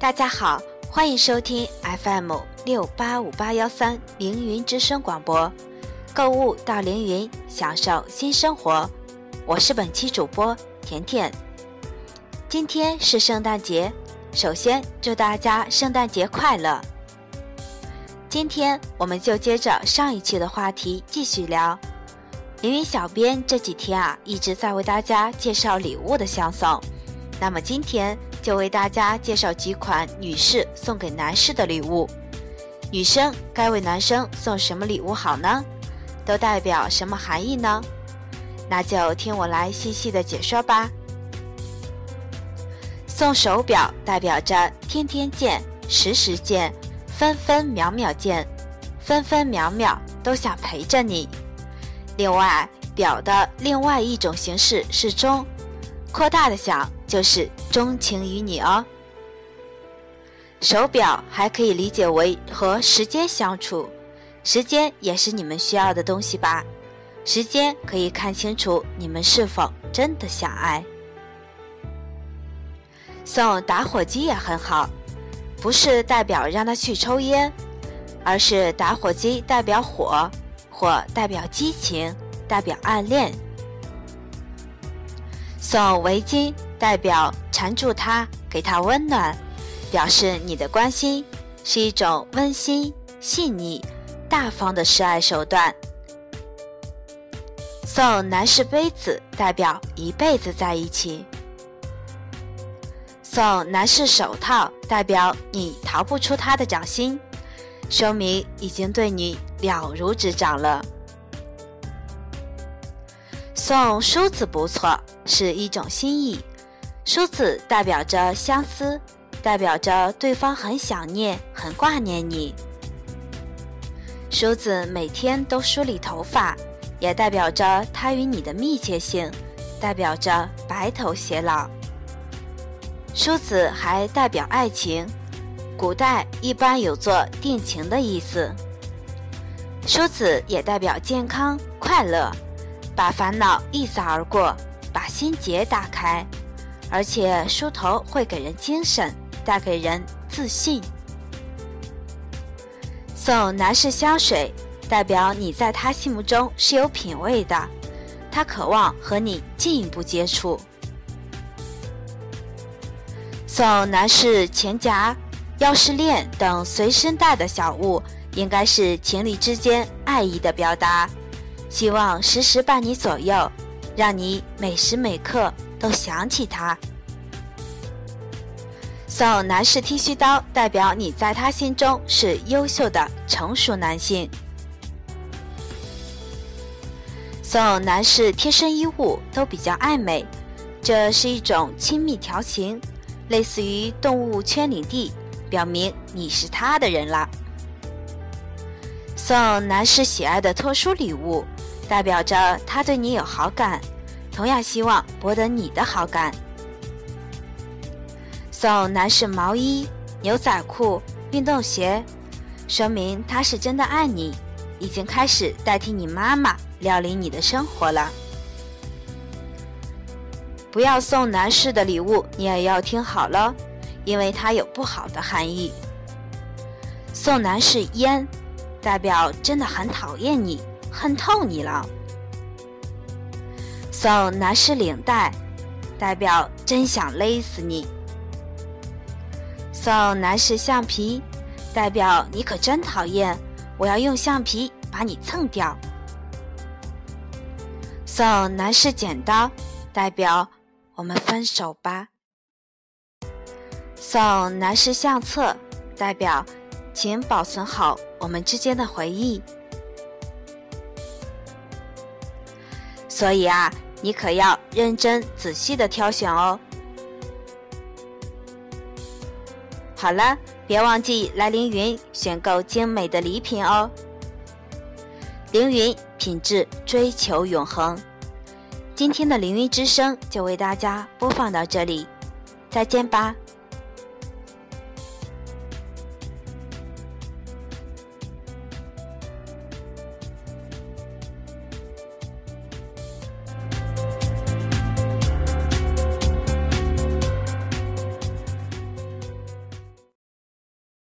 大家好，欢迎收听 FM 六八五八幺三凌云之声广播，购物到凌云，享受新生活。我是本期主播甜甜。今天是圣诞节，首先祝大家圣诞节快乐。今天我们就接着上一期的话题继续聊。凌云小编这几天啊一直在为大家介绍礼物的相送，那么今天就为大家介绍几款女士送给男士的礼物。女生该为男生送什么礼物好呢？都代表什么含义呢？那就听我来细细的解说吧。送手表代表着天天见、时时见。分分秒秒见，分分秒秒都想陪着你。另外，表的另外一种形式是钟，扩大的想就是钟情于你哦。手表还可以理解为和时间相处，时间也是你们需要的东西吧？时间可以看清楚你们是否真的相爱。送打火机也很好。不是代表让他去抽烟，而是打火机代表火，火代表激情，代表暗恋。送围巾代表缠住他，给他温暖，表示你的关心，是一种温馨、细腻、大方的示爱手段。送男士杯子代表一辈子在一起。送男士手套，代表你逃不出他的掌心，说明已经对你了如指掌了。送梳子不错，是一种心意。梳子代表着相思，代表着对方很想念、很挂念你。梳子每天都梳理头发，也代表着他与你的密切性，代表着白头偕老。梳子还代表爱情，古代一般有做定情的意思。梳子也代表健康快乐，把烦恼一扫而过，把心结打开，而且梳头会给人精神，带给人自信。送男士香水，代表你在他心目中是有品位的，他渴望和你进一步接触。送男士钱夹、钥匙链等随身带的小物，应该是情侣之间爱意的表达，希望时时伴你左右，让你每时每刻都想起他。送男士剃须刀，代表你在他心中是优秀的成熟男性。送男士贴身衣物都比较爱美，这是一种亲密调情。类似于动物圈领地，表明你是他的人了。送男士喜爱的特殊礼物，代表着他对你有好感，同样希望博得你的好感。送男士毛衣、牛仔裤、运动鞋，说明他是真的爱你，已经开始代替你妈妈料理你的生活了。不要送男士的礼物，你也要听好了，因为它有不好的含义。送男士烟，代表真的很讨厌你，恨透你了。送男士领带，代表真想勒死你。送男士橡皮，代表你可真讨厌，我要用橡皮把你蹭掉。送男士剪刀，代表。我们分手吧。送男士相册，代表请保存好我们之间的回忆。所以啊，你可要认真仔细的挑选哦。好了，别忘记来凌云选购精美的礼品哦。凌云品质追求永恒。今天的凌云之声就为大家播放到这里，再见吧。